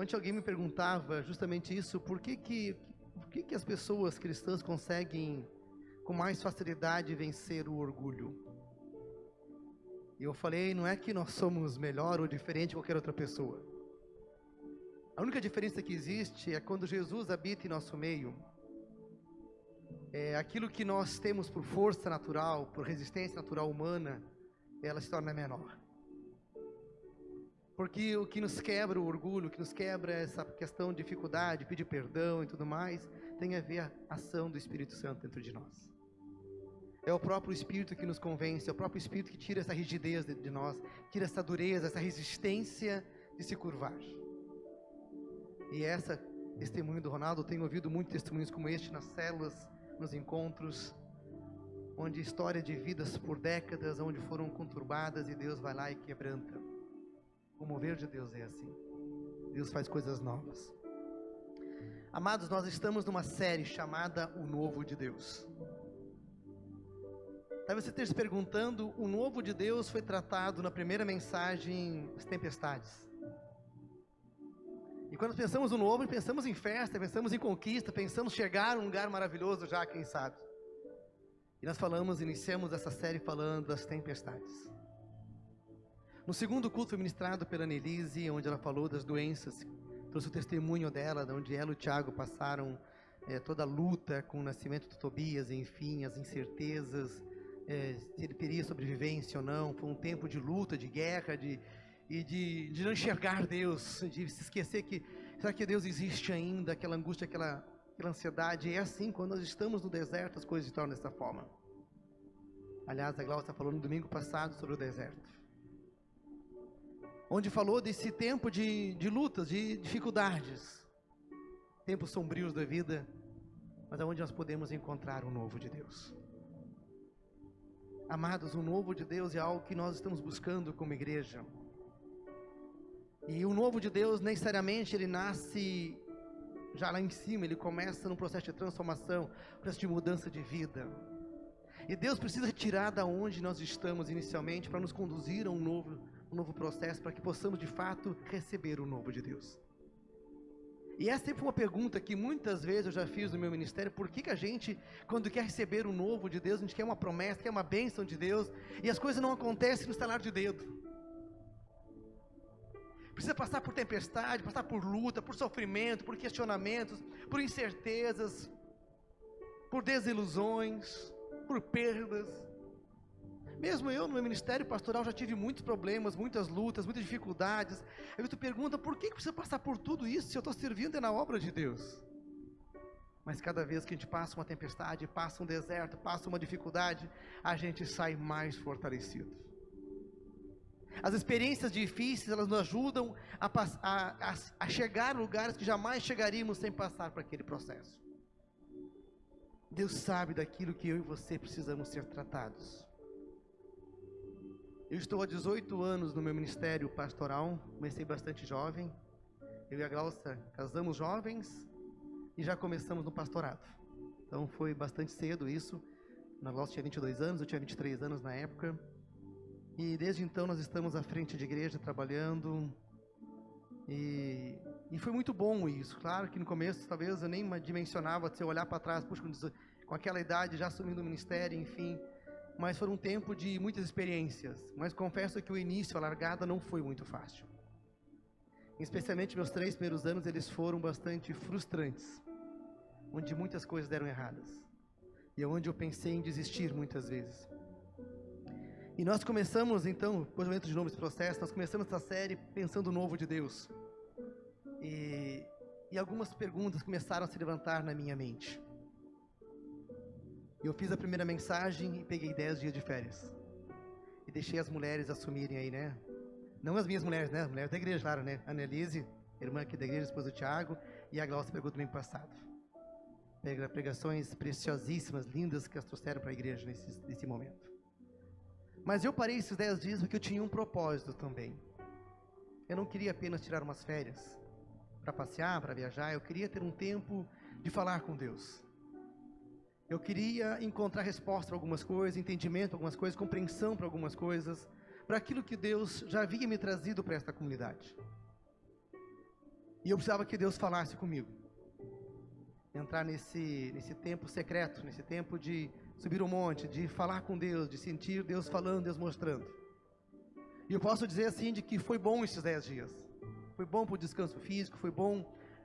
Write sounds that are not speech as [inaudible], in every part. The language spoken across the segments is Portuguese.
Ontem alguém me perguntava justamente isso, por que que, por que, que as pessoas cristãs conseguem com mais facilidade vencer o orgulho? E eu falei, não é que nós somos melhor ou diferente de qualquer outra pessoa. A única diferença que existe é quando Jesus habita em nosso meio. É aquilo que nós temos por força natural, por resistência natural humana, ela se torna menor. Porque o que nos quebra o orgulho, o que nos quebra essa questão de dificuldade, pedir perdão e tudo mais, tem a ver a ação do Espírito Santo dentro de nós. É o próprio Espírito que nos convence, é o próprio Espírito que tira essa rigidez de nós, tira essa dureza, essa resistência de se curvar. E essa testemunho do Ronaldo, eu tenho ouvido muitos testemunhos como este nas células, nos encontros, onde história de vidas por décadas, onde foram conturbadas e Deus vai lá e quebranta. O mover de Deus é assim. Deus faz coisas novas. Amados, nós estamos numa série chamada O Novo de Deus. Talvez você esteja se perguntando, o novo de Deus foi tratado na primeira mensagem, as tempestades. E quando pensamos no novo, pensamos em festa, pensamos em conquista, pensamos chegar a um lugar maravilhoso já, quem sabe. E nós falamos, iniciamos essa série falando das tempestades. No segundo culto foi ministrado pela Nelise, onde ela falou das doenças, trouxe o testemunho dela, de onde ela e o Tiago passaram é, toda a luta com o nascimento de Tobias, enfim, as incertezas, é, se ele teria sobrevivência ou não. Foi um tempo de luta, de guerra, de, e de, de não enxergar Deus, de se esquecer que será que Deus existe ainda, aquela angústia, aquela, aquela ansiedade. É assim, quando nós estamos no deserto, as coisas se tornam dessa forma. Aliás, a Glaucia falou no domingo passado sobre o deserto. Onde falou desse tempo de, de lutas, de dificuldades, tempos sombrios da vida, mas aonde nós podemos encontrar o novo de Deus. Amados, o novo de Deus é algo que nós estamos buscando como igreja. E o novo de Deus, necessariamente, ele nasce já lá em cima, ele começa num processo de transformação, processo de mudança de vida. E Deus precisa tirar da onde nós estamos inicialmente para nos conduzir a um novo, um novo processo, para que possamos de fato receber o novo de Deus. E essa sempre uma pergunta que muitas vezes eu já fiz no meu ministério: por que, que a gente, quando quer receber o novo de Deus, a gente quer uma promessa, quer uma bênção de Deus, e as coisas não acontecem no estalar de dedo? Precisa passar por tempestade, passar por luta, por sofrimento, por questionamentos, por incertezas, por desilusões, por perdas. Mesmo eu, no meu ministério pastoral, já tive muitos problemas, muitas lutas, muitas dificuldades. Aí tu pergunta, por que precisa passar por tudo isso se eu estou servindo é na obra de Deus? Mas cada vez que a gente passa uma tempestade, passa um deserto, passa uma dificuldade, a gente sai mais fortalecido. As experiências difíceis, elas nos ajudam a, a, a, a chegar a lugares que jamais chegaríamos sem passar por aquele processo. Deus sabe daquilo que eu e você precisamos ser tratados. Eu estou há 18 anos no meu ministério pastoral, comecei bastante jovem. Eu e a Glaucia casamos jovens e já começamos no pastorado. Então foi bastante cedo isso. A Glaucia tinha 22 anos, eu tinha 23 anos na época. E desde então nós estamos à frente de igreja trabalhando. E, e foi muito bom isso. Claro que no começo talvez eu nem dimensionava se eu olhar para trás, puxa, com aquela idade já assumindo o ministério, enfim. Mas foi um tempo de muitas experiências. Mas confesso que o início, a largada, não foi muito fácil. Especialmente meus três primeiros anos, eles foram bastante frustrantes. Onde muitas coisas deram erradas. E é onde eu pensei em desistir muitas vezes. E nós começamos, então, depois eu entro de novo nesse processo, nós começamos essa série pensando no novo de Deus. E, e algumas perguntas começaram a se levantar na minha mente. Eu fiz a primeira mensagem e peguei 10 dias de férias. E deixei as mulheres assumirem aí, né? Não as minhas mulheres, né? As mulheres da igreja, claro, né? A Annelise, irmã aqui da igreja, esposa do Tiago, e a Glaucia pegou domingo passado. Pregações preciosíssimas, lindas que as trouxeram para a igreja nesse, nesse momento. Mas eu parei esses dez dias porque eu tinha um propósito também. Eu não queria apenas tirar umas férias para passear, para viajar. Eu queria ter um tempo de falar com Deus. Eu queria encontrar resposta para algumas coisas, entendimento para algumas coisas, compreensão para algumas coisas, para aquilo que Deus já havia me trazido para esta comunidade. E eu precisava que Deus falasse comigo. Entrar nesse, nesse tempo secreto, nesse tempo de subir o monte, de falar com Deus, de sentir Deus falando, Deus mostrando. E eu posso dizer assim de que foi bom esses dez dias. Foi bom para o descanso físico, foi bom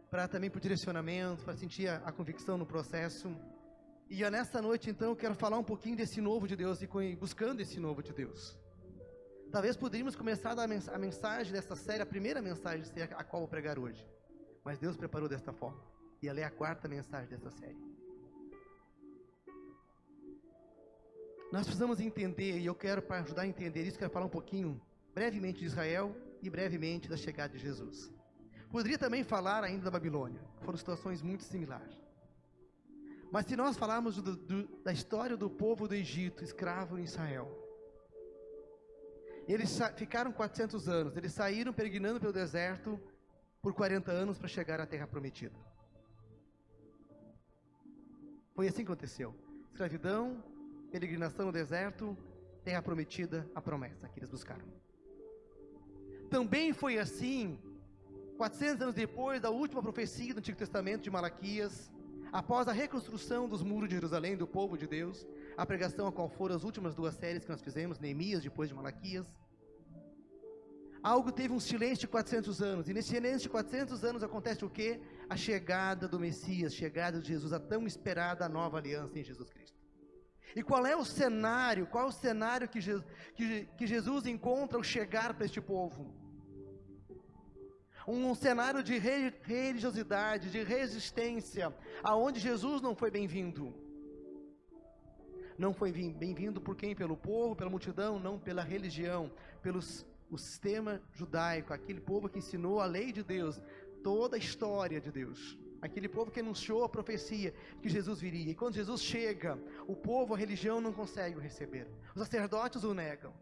para também para o direcionamento, para sentir a, a, convicção no processo. E nessa noite, então, eu quero falar um pouquinho desse novo de Deus e buscando esse novo de Deus. Talvez poderíamos começar a mensagem dessa série, a primeira mensagem ser a qual vou pregar hoje. Mas Deus preparou desta forma. E ela é a quarta mensagem dessa série. Nós precisamos entender, e eu quero, para ajudar a entender isso, quero falar um pouquinho, brevemente de Israel e brevemente da chegada de Jesus. Poderia também falar ainda da Babilônia, foram situações muito similares. Mas se nós falarmos do, do, da história do povo do Egito, escravo em Israel, eles ficaram 400 anos, eles saíram peregrinando pelo deserto por 40 anos para chegar à terra prometida. Foi assim que aconteceu. Escravidão, peregrinação no deserto, terra prometida, a promessa que eles buscaram. Também foi assim, 400 anos depois da última profecia do Antigo Testamento de Malaquias, após a reconstrução dos muros de Jerusalém do povo de Deus, a pregação a qual foram as últimas duas séries que nós fizemos, Neemias depois de Malaquias. Algo teve um silêncio de 400 anos, e nesse silêncio de 400 anos acontece o que? A chegada do Messias, chegada de Jesus, a tão esperada nova aliança em Jesus Cristo. E qual é o cenário, qual é o cenário que, que, que Jesus encontra ao chegar para este povo? Um cenário de religiosidade, de resistência, aonde Jesus não foi bem-vindo não foi bem-vindo por quem? Pelo povo, pela multidão, não pela religião, pelo o sistema judaico, aquele povo que ensinou a lei de Deus, toda a história de Deus. Aquele povo que anunciou a profecia que Jesus viria. E quando Jesus chega, o povo, a religião não consegue o receber. Os sacerdotes o negam.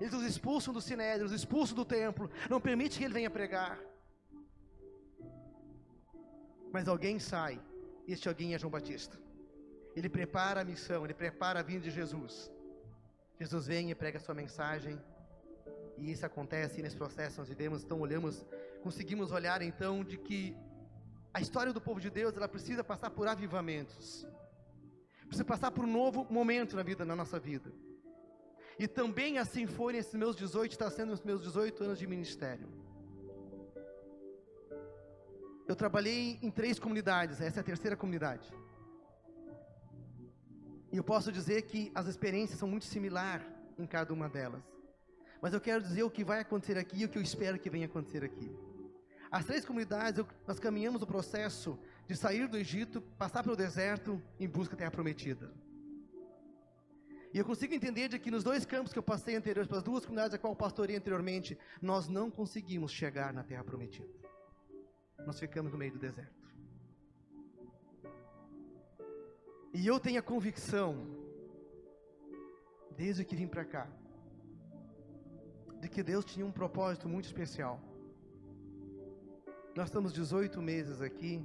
Eles os expulsam do sinédrio, os expulsam do templo, não permite que ele venha pregar. Mas alguém sai, e este alguém é João Batista. Ele prepara a missão, ele prepara a vinda de Jesus. Jesus vem e prega a sua mensagem. E isso acontece nesse processo nós vivemos, então olhamos, conseguimos olhar então de que a história do povo de Deus, ela precisa passar por avivamentos. Precisa passar por um novo momento na vida na nossa vida. E também assim foi nesses meus 18, está sendo os meus 18 anos de ministério. Eu trabalhei em três comunidades, essa é a terceira comunidade. E eu posso dizer que as experiências são muito similares em cada uma delas. Mas eu quero dizer o que vai acontecer aqui e o que eu espero que venha acontecer aqui. As três comunidades, eu, nós caminhamos o processo de sair do Egito, passar pelo deserto em busca da terra prometida. E eu consigo entender de que nos dois campos que eu passei anteriores, pelas duas comunidades a qual eu pastorei anteriormente, nós não conseguimos chegar na terra prometida. Nós ficamos no meio do deserto. E eu tenho a convicção, desde que vim para cá, de que Deus tinha um propósito muito especial. Nós estamos 18 meses aqui,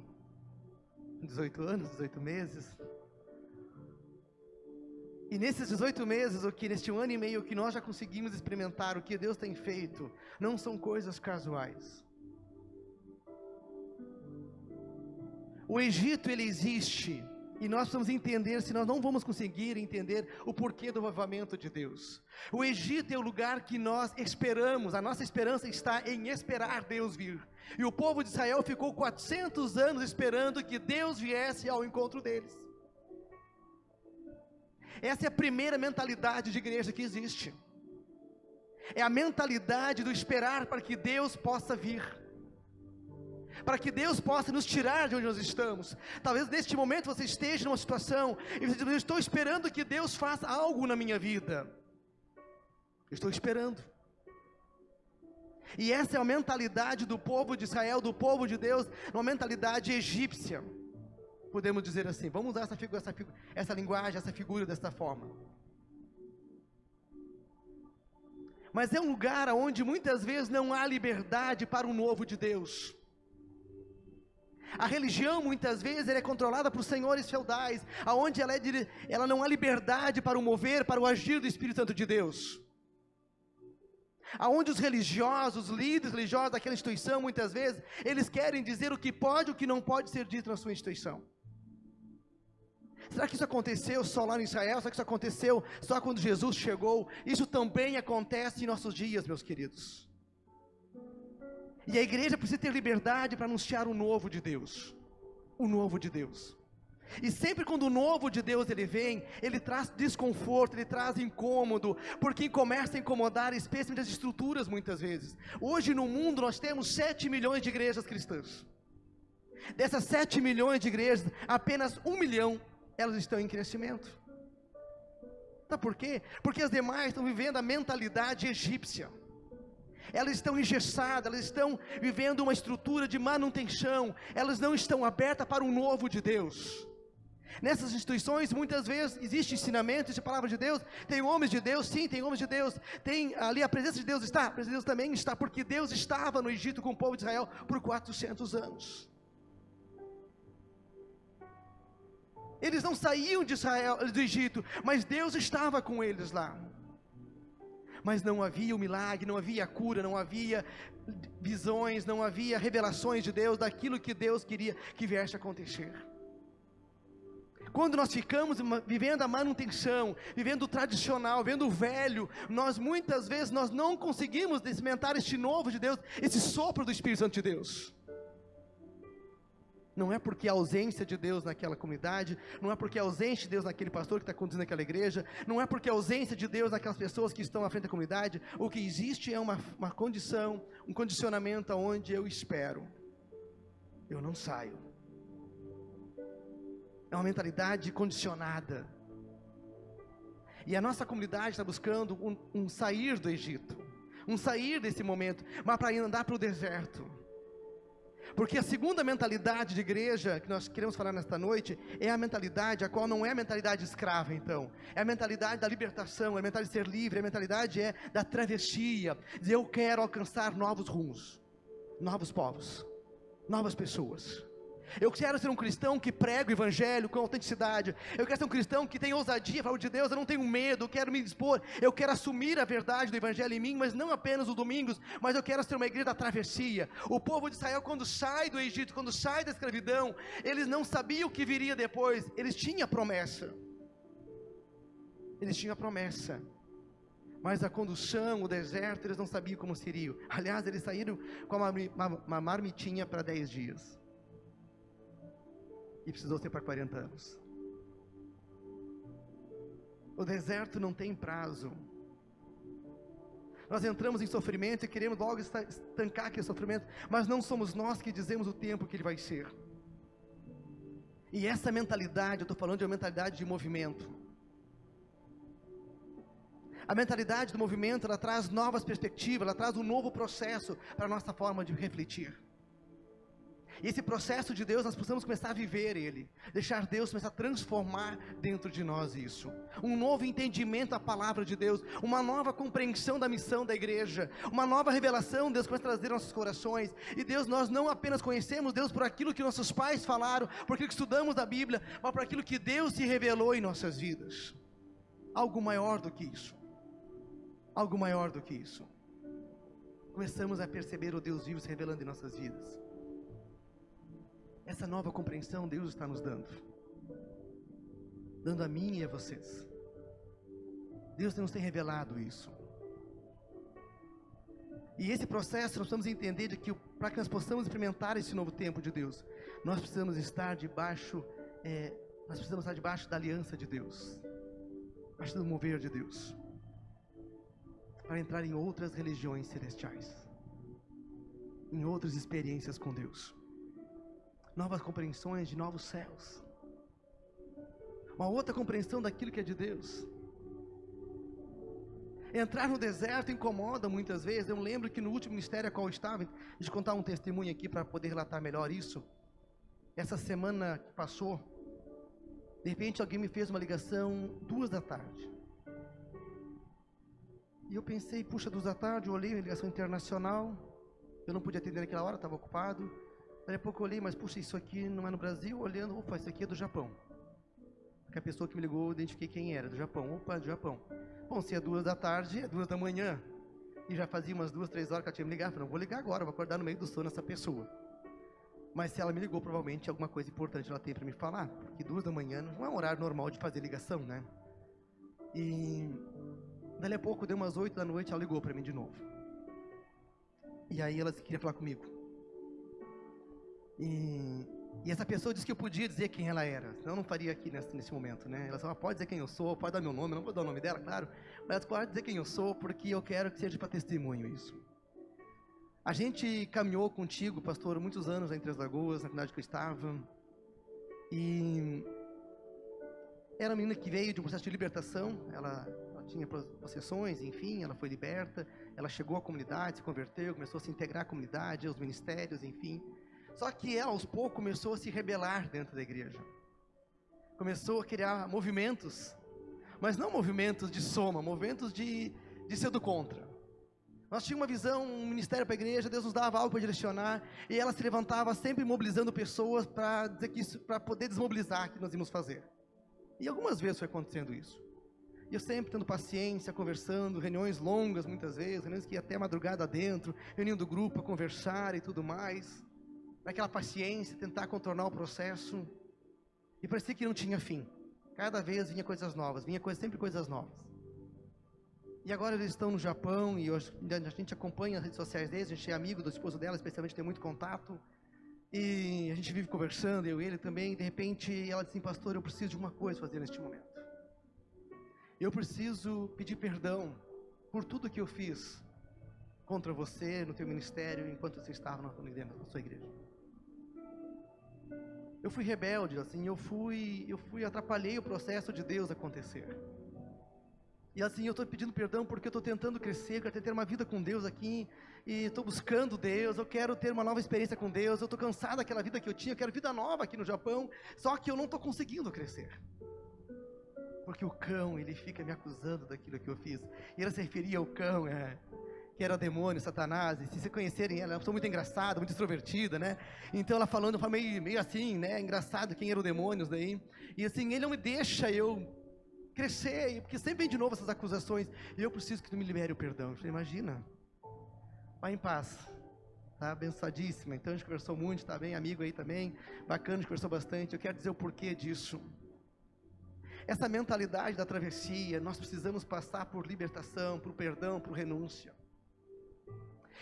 18 anos, 18 meses. E nesses 18 meses, o que neste ano e meio que nós já conseguimos experimentar o que Deus tem feito, não são coisas casuais. O Egito ele existe e nós precisamos entender, se nós não vamos conseguir entender o porquê do avivamento de Deus. O Egito é o lugar que nós esperamos, a nossa esperança está em esperar Deus vir. E o povo de Israel ficou 400 anos esperando que Deus viesse ao encontro deles. Essa é a primeira mentalidade de igreja que existe. É a mentalidade do esperar para que Deus possa vir para que Deus possa nos tirar de onde nós estamos. Talvez neste momento você esteja numa situação e você diz: Eu estou esperando que Deus faça algo na minha vida. Eu estou esperando. E essa é a mentalidade do povo de Israel, do povo de Deus, uma mentalidade egípcia. Podemos dizer assim, vamos usar essa, figura, essa, figura, essa linguagem, essa figura desta forma. Mas é um lugar onde muitas vezes não há liberdade para o novo de Deus. A religião muitas vezes é controlada por senhores feudais, aonde ela, é ela não há liberdade para o mover, para o agir do Espírito Santo de Deus. Aonde os religiosos, os líderes religiosos daquela instituição, muitas vezes, eles querem dizer o que pode e o que não pode ser dito na sua instituição. Será que isso aconteceu só lá em Israel? Será que isso aconteceu só quando Jesus chegou? Isso também acontece em nossos dias, meus queridos. E a igreja precisa ter liberdade para anunciar o novo de Deus. O novo de Deus. E sempre quando o novo de Deus ele vem, ele traz desconforto, ele traz incômodo, porque começa a incomodar especialmente as estruturas muitas vezes. Hoje no mundo nós temos 7 milhões de igrejas cristãs. Dessas 7 milhões de igrejas, apenas 1 milhão elas estão em crescimento. Sabe por quê? Porque as demais estão vivendo a mentalidade egípcia. Elas estão engessadas, elas estão vivendo uma estrutura de manutenção, elas não estão abertas para o novo de Deus. Nessas instituições, muitas vezes existe ensinamento, existe palavra de Deus, tem homens de Deus, sim, tem homens de Deus, tem ali a presença de Deus está, a presença de Deus também está, porque Deus estava no Egito com o povo de Israel por 400 anos. Eles não saíam de Israel, do Egito, mas Deus estava com eles lá. Mas não havia o milagre, não havia cura, não havia visões, não havia revelações de Deus daquilo que Deus queria que viesse a acontecer. Quando nós ficamos vivendo a manutenção, vivendo o tradicional, vivendo o velho, nós muitas vezes nós não conseguimos experimentar este novo de Deus, esse sopro do Espírito Santo de Deus. Não é porque a ausência de Deus naquela comunidade, não é porque a ausência de Deus naquele pastor que está conduzindo aquela igreja, não é porque a ausência de Deus naquelas pessoas que estão à frente da comunidade. O que existe é uma, uma condição, um condicionamento onde eu espero, eu não saio. É uma mentalidade condicionada. E a nossa comunidade está buscando um, um sair do Egito, um sair desse momento, mas para andar para o deserto. Porque a segunda mentalidade de igreja que nós queremos falar nesta noite é a mentalidade, a qual não é a mentalidade escrava, então. É a mentalidade da libertação, é a mentalidade de ser livre, a mentalidade é da travessia, de eu quero alcançar novos rumos, novos povos, novas pessoas. Eu quero ser um cristão que prega o evangelho com autenticidade. Eu quero ser um cristão que tem ousadia, fala de Deus, eu não tenho medo, eu quero me dispor, eu quero assumir a verdade do evangelho em mim, mas não apenas os domingos, mas eu quero ser uma igreja da travessia. O povo de Israel, quando sai do Egito, quando sai da escravidão, eles não sabiam o que viria depois, eles tinham a promessa. Eles tinham a promessa. Mas a condução, o deserto, eles não sabiam como seria. Aliás, eles saíram com uma marmitinha para dez dias e precisou ser para 40 anos. O deserto não tem prazo. Nós entramos em sofrimento e queremos logo estancar aquele sofrimento, mas não somos nós que dizemos o tempo que ele vai ser. E essa mentalidade, eu estou falando de uma mentalidade de movimento. A mentalidade do movimento, ela traz novas perspectivas, ela traz um novo processo para a nossa forma de refletir. E esse processo de Deus, nós precisamos começar a viver ele, deixar Deus começar a transformar dentro de nós isso. Um novo entendimento da palavra de Deus, uma nova compreensão da missão da igreja, uma nova revelação, Deus começa a trazer nossos corações. E Deus, nós não apenas conhecemos Deus por aquilo que nossos pais falaram, por aquilo que estudamos da Bíblia, mas por aquilo que Deus se revelou em nossas vidas. Algo maior do que isso. Algo maior do que isso. Começamos a perceber o Deus vivo se revelando em nossas vidas. Essa nova compreensão Deus está nos dando. Dando a mim e a vocês. Deus nos tem revelado isso. E esse processo nós precisamos entender de que para que nós possamos experimentar esse novo tempo de Deus, nós precisamos estar debaixo, é, nós precisamos estar debaixo da aliança de Deus, debaixo do mover de Deus, para entrar em outras religiões celestiais, em outras experiências com Deus novas compreensões de novos céus, uma outra compreensão daquilo que é de Deus. Entrar no deserto incomoda muitas vezes. Eu lembro que no último ministério a qual eu estava, eu contar um testemunho aqui para poder relatar melhor isso. Essa semana que passou, de repente alguém me fez uma ligação duas da tarde. E eu pensei, puxa, duas da tarde, eu olhei a ligação internacional. Eu não podia atender naquela hora, estava ocupado. Daí a pouco eu olhei, mas puxa, isso aqui não é no Brasil? Olhando, opa, isso aqui é do Japão. Porque a pessoa que me ligou, eu identifiquei quem era, do Japão. Opa, do Japão. Bom, se é duas da tarde, é duas da manhã. E já fazia umas duas, três horas que ela tinha me ligado. Eu falei, não vou ligar agora, vou acordar no meio do sono essa pessoa. Mas se ela me ligou, provavelmente alguma coisa importante ela tem para me falar. Porque duas da manhã não é um horário normal de fazer ligação, né? E dali a pouco, deu umas oito da noite, ela ligou para mim de novo. E aí ela queria falar comigo. E, e, essa pessoa disse que eu podia dizer quem ela era. Senão eu não faria aqui nesse, nesse momento, né? Ela falou, pode dizer quem eu sou, pode dar meu nome, não vou dar o nome dela, claro. Mas pode dizer quem eu sou, porque eu quero que seja para testemunho isso. A gente caminhou contigo, pastor, muitos anos entre as lagoas, na cidade que eu estava. E era uma menina que veio de um processo de libertação. Ela, ela tinha possessões, enfim, ela foi liberta. Ela chegou à comunidade, se converteu, começou a se integrar à comunidade, aos ministérios, enfim. Só que ela, aos poucos, começou a se rebelar dentro da igreja. Começou a criar movimentos, mas não movimentos de soma, movimentos de, de ser do contra. Nós tínhamos uma visão, um ministério para a igreja, Deus nos dava algo para direcionar, e ela se levantava sempre mobilizando pessoas para dizer que isso, para poder desmobilizar o que nós íamos fazer. E algumas vezes foi acontecendo isso. E eu sempre tendo paciência, conversando, reuniões longas muitas vezes, reuniões que ia até madrugada dentro, reunindo grupo para conversar e tudo mais. Naquela paciência, tentar contornar o processo. E parecia que não tinha fim. Cada vez vinha coisas novas, vinha coisa, sempre coisas novas. E agora eles estão no Japão e a gente acompanha as redes sociais deles, a gente é amigo do esposo dela, especialmente tem muito contato. E a gente vive conversando, eu e ele também. E de repente ela disse assim, pastor, eu preciso de uma coisa fazer neste momento. Eu preciso pedir perdão por tudo que eu fiz contra você no teu ministério enquanto você estava na sua igreja. Eu fui rebelde, assim, eu fui, eu fui atrapalhei o processo de Deus acontecer. E assim, eu estou pedindo perdão porque eu estou tentando crescer, quero ter uma vida com Deus aqui, e estou buscando Deus, eu quero ter uma nova experiência com Deus, eu estou cansado daquela vida que eu tinha, eu quero vida nova aqui no Japão, só que eu não estou conseguindo crescer. Porque o cão, ele fica me acusando daquilo que eu fiz. E ela se referia ao cão, é, que era o demônio, Satanás. E se vocês conhecerem ela, é uma pessoa muito engraçada, muito extrovertida, né? Então ela falando, fala meio, meio assim, né? Engraçado quem era o demônio daí. E assim, ele não me deixa eu crescer, porque sempre vem de novo essas acusações. E eu preciso que tu me libere o perdão. Eu falei, imagina. Vai em paz. Tá abençoadíssima. Então a gente conversou muito, tá bem? Amigo aí também. Bacana, a gente conversou bastante. Eu quero dizer o porquê disso. Essa mentalidade da travessia, nós precisamos passar por libertação, por perdão, por renúncia.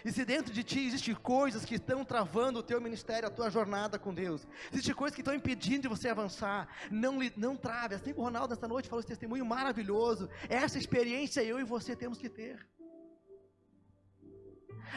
E se dentro de ti existem coisas que estão travando o teu ministério, a tua jornada com Deus, existem coisas que estão impedindo de você avançar, não, não trave. Assim como o Ronaldo nessa noite falou esse testemunho maravilhoso. Essa experiência eu e você temos que ter.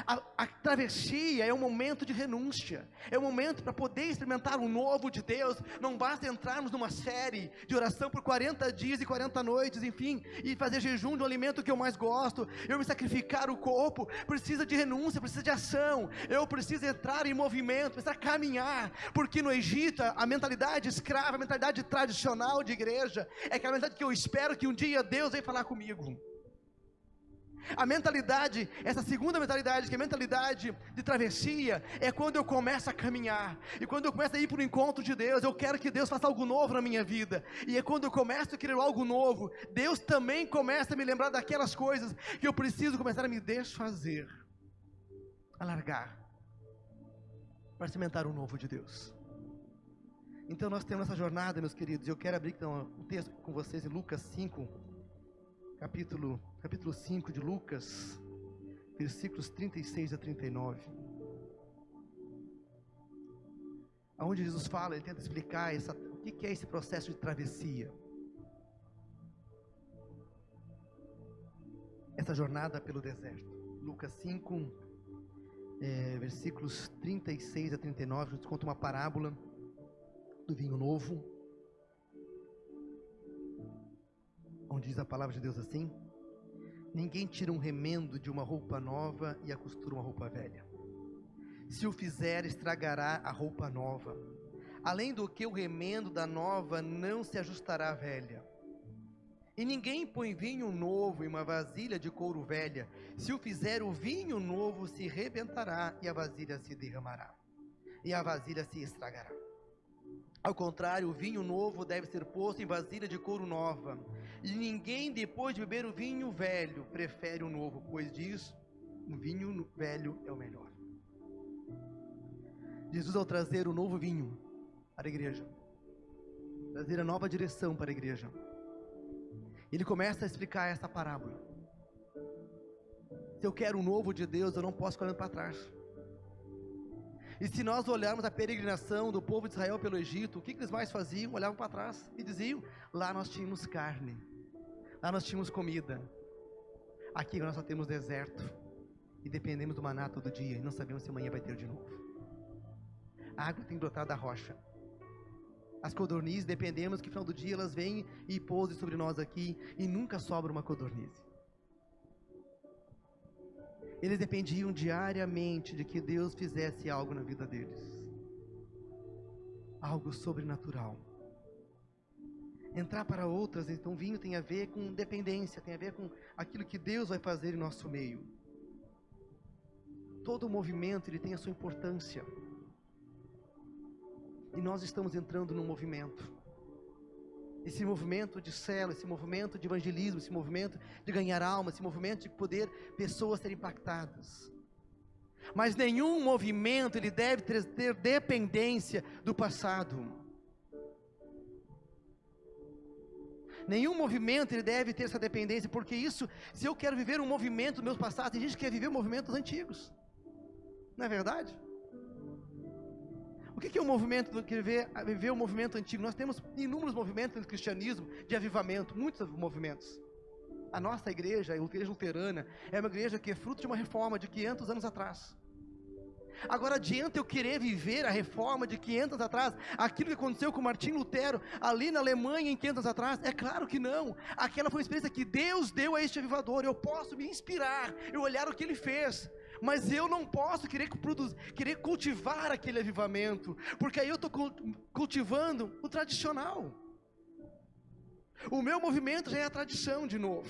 A, a, travessia é um momento de renúncia, é um momento para poder experimentar o novo de Deus. Não basta entrarmos numa série de oração por 40 dias e 40 noites, enfim, e fazer jejum de um alimento que eu mais gosto. Eu me sacrificar o corpo, precisa de renúncia, precisa de ação. Eu preciso entrar em movimento, precisar caminhar, porque no Egito a mentalidade escrava, a mentalidade tradicional de igreja é aquela mentalidade que eu espero que um dia Deus venha falar comigo. A mentalidade, essa segunda mentalidade, que é a mentalidade de travessia, é quando eu começo a caminhar. E quando eu começo a ir para o encontro de Deus, eu quero que Deus faça algo novo na minha vida. E é quando eu começo a querer algo novo, Deus também começa a me lembrar daquelas coisas que eu preciso começar a me desfazer, a largar, para cimentar o novo de Deus. Então nós temos essa jornada, meus queridos. Eu quero abrir então, um texto com vocês em Lucas 5 capítulo, capítulo 5 de Lucas, versículos 36 a 39. Onde Jesus fala, ele tenta explicar essa, o que é esse processo de travessia. Essa jornada pelo deserto. Lucas 5, é, versículos 36 a 39, nos conta uma parábola do vinho novo onde diz a palavra de Deus assim: Ninguém tira um remendo de uma roupa nova e a costura uma roupa velha. Se o fizer, estragará a roupa nova. Além do que, o remendo da nova não se ajustará à velha. E ninguém põe vinho novo em uma vasilha de couro velha. Se o fizer, o vinho novo se rebentará e a vasilha se derramará. E a vasilha se estragará. Ao contrário, o vinho novo deve ser posto em vasilha de couro nova. E ninguém, depois de beber o vinho velho, prefere o novo, pois diz: um vinho velho é o melhor. Jesus, ao trazer o novo vinho para a igreja, trazer a nova direção para a igreja, ele começa a explicar essa parábola. Se eu quero um novo de Deus, eu não posso ficar olhando para trás. E se nós olharmos a peregrinação do povo de Israel pelo Egito, o que, que eles mais faziam? Olhavam para trás e diziam: lá nós tínhamos carne, lá nós tínhamos comida, aqui nós só temos deserto e dependemos do maná todo dia e não sabemos se amanhã vai ter de novo. A água tem brotado da rocha. As codornizes dependemos que no final do dia elas vêm e pousem sobre nós aqui e nunca sobra uma codornize. Eles dependiam diariamente de que Deus fizesse algo na vida deles. Algo sobrenatural. Entrar para outras, então vinho tem a ver com dependência, tem a ver com aquilo que Deus vai fazer em nosso meio. Todo movimento ele tem a sua importância. E nós estamos entrando num movimento esse movimento de célula, esse movimento de evangelismo, esse movimento de ganhar alma, esse movimento de poder pessoas serem impactadas. Mas nenhum movimento ele deve ter, ter dependência do passado. Nenhum movimento ele deve ter essa dependência, porque isso, se eu quero viver um movimento dos meus passados, tem gente que quer viver movimentos antigos. Não é verdade? O que é o movimento do que viver, viver o movimento antigo? Nós temos inúmeros movimentos no cristianismo de avivamento, muitos movimentos. A nossa igreja, a igreja luterana, é uma igreja que é fruto de uma reforma de 500 anos atrás. Agora adianta eu querer viver a reforma de 500 anos atrás, aquilo que aconteceu com Martim Lutero ali na Alemanha em 500 anos atrás? É claro que não. Aquela foi uma experiência que Deus deu a este avivador. Eu posso me inspirar, eu olhar o que ele fez mas eu não posso querer, produzir, querer cultivar aquele avivamento, porque aí eu estou cultivando o tradicional. O meu movimento já é a tradição de novo.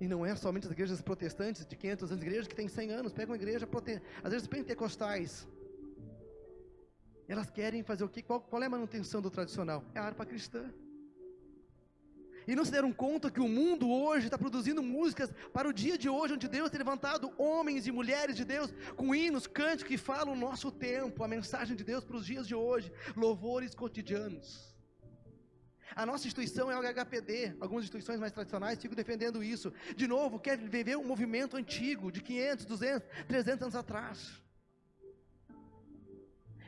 E não é somente as igrejas protestantes de 500 anos, igrejas que têm 100 anos, pegam uma igreja, às vezes pentecostais. Elas querem fazer o quê? Qual, qual é a manutenção do tradicional? É a harpa cristã e não se deram conta que o mundo hoje está produzindo músicas para o dia de hoje, onde Deus tem levantado homens e mulheres de Deus com hinos, cânticos que falam o nosso tempo, a mensagem de Deus para os dias de hoje, louvores cotidianos. A nossa instituição é o HPD, algumas instituições mais tradicionais ficam defendendo isso. De novo, quer viver um movimento antigo, de 500, 200, 300 anos atrás.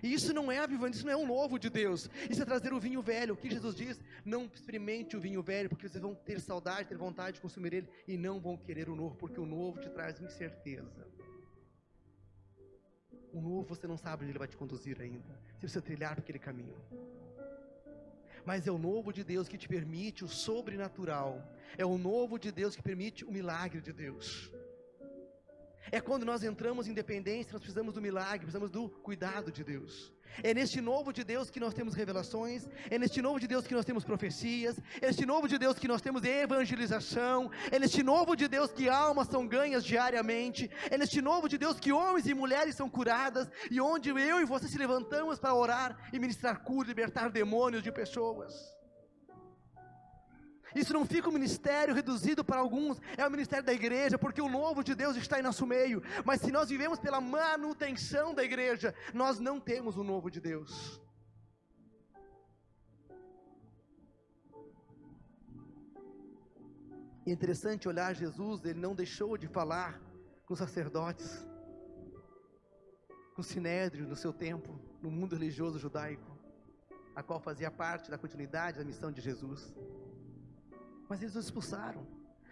E isso não é avivamento, isso não é um novo de Deus. Isso é trazer o vinho velho. O que Jesus diz? Não experimente o vinho velho, porque vocês vão ter saudade, ter vontade de consumir ele e não vão querer o novo, porque o novo te traz incerteza. O novo você não sabe onde ele vai te conduzir ainda, se você trilhar por aquele caminho. Mas é o novo de Deus que te permite o sobrenatural. É o novo de Deus que permite o milagre de Deus. É quando nós entramos em dependência, nós precisamos do milagre, precisamos do cuidado de Deus. É neste novo de Deus que nós temos revelações, é neste novo de Deus que nós temos profecias, é neste novo de Deus que nós temos evangelização, é neste novo de Deus que almas são ganhas diariamente, é neste novo de Deus que homens e mulheres são curadas, e onde eu e você se levantamos para orar e ministrar cura, libertar demônios de pessoas. Isso não fica um ministério reduzido para alguns, é o ministério da igreja, porque o novo de Deus está em nosso meio. Mas se nós vivemos pela manutenção da igreja, nós não temos o novo de Deus. É interessante olhar Jesus, ele não deixou de falar com os sacerdotes, com o sinédrio no seu tempo, no mundo religioso judaico, a qual fazia parte da continuidade da missão de Jesus mas eles os expulsaram.